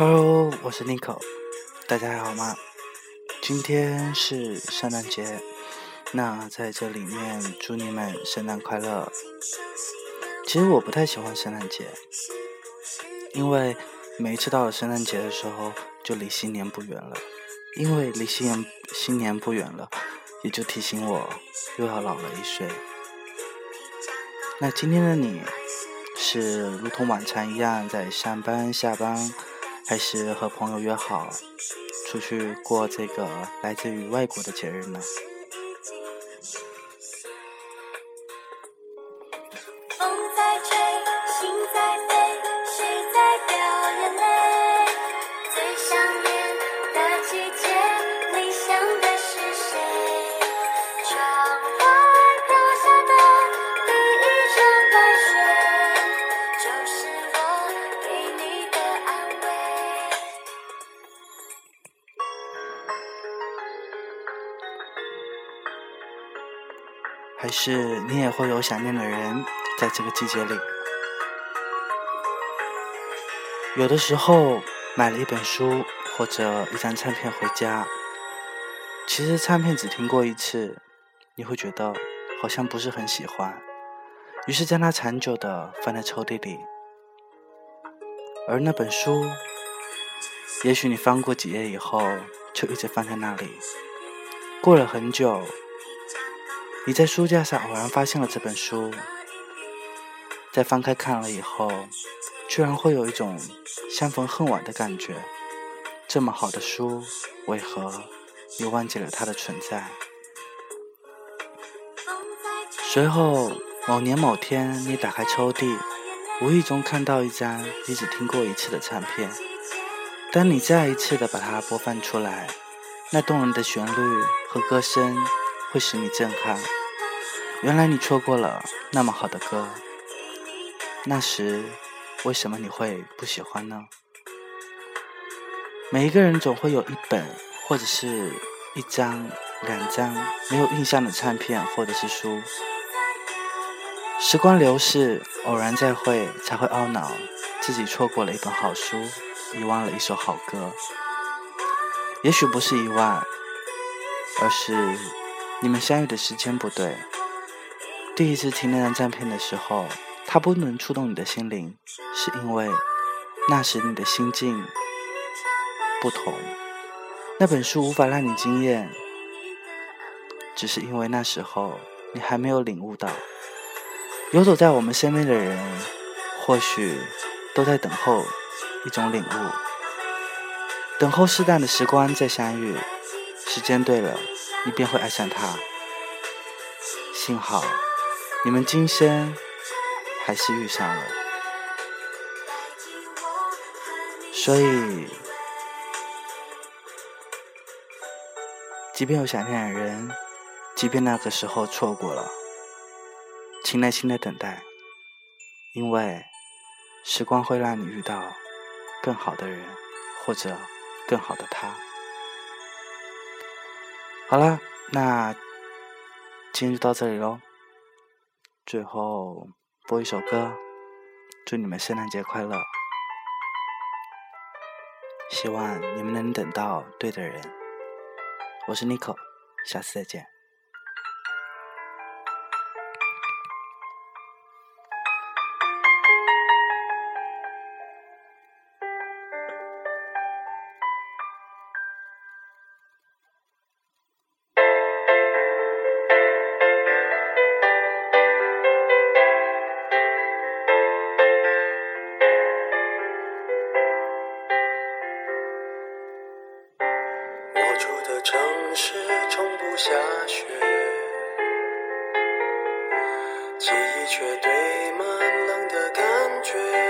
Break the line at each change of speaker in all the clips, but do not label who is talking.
Hello，我是 Nico，大家还好吗？今天是圣诞节，那在这里面祝你们圣诞快乐。其实我不太喜欢圣诞节，因为每一次到了圣诞节的时候，就离新年不远了。因为离新年新年不远了，也就提醒我又要老了一岁。那今天的你，是如同往常一样在上班下班，还是和朋友约好出去过这个来自于外国的节日呢？还是你也会有想念的人，在这个季节里。有的时候买了一本书或者一张唱片回家，其实唱片只听过一次，你会觉得好像不是很喜欢，于是将它长久的放在抽屉里。而那本书，也许你翻过几页以后，就一直放在那里，过了很久。你在书架上偶然发现了这本书，在翻开看了以后，居然会有一种相逢恨晚的感觉。这么好的书，为何你忘记了它的存在？随后某年某天，你打开抽屉，无意中看到一张你只听过一次的唱片。当你再一次的把它播放出来，那动人的旋律和歌声会使你震撼。原来你错过了那么好的歌，那时为什么你会不喜欢呢？每一个人总会有一本或者是一张、两张没有印象的唱片或者是书。时光流逝，偶然再会，才会懊恼自己错过了一本好书，遗忘了一首好歌。也许不是遗忘，而是你们相遇的时间不对。第一次听那张唱片的时候，它不能触动你的心灵，是因为那时你的心境不同。那本书无法让你惊艳，只是因为那时候你还没有领悟到，游走在我们身边的人，或许都在等候一种领悟，等候适当的时光再相遇。时间对了，你便会爱上他。幸好。你们今生还是遇上了，所以，即便有想念的人，即便那个时候错过了，请耐心的等待，因为时光会让你遇到更好的人，或者更好的他。好了，那今天就到这里喽。最后播一首歌，祝你们圣诞节快乐！希望你们能等到对的人。我是 Nico，下次再见。
城市从不下雪，记忆却堆满冷的感觉。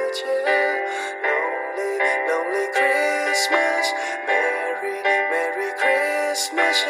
Christmas, Merry, Merry Christmas,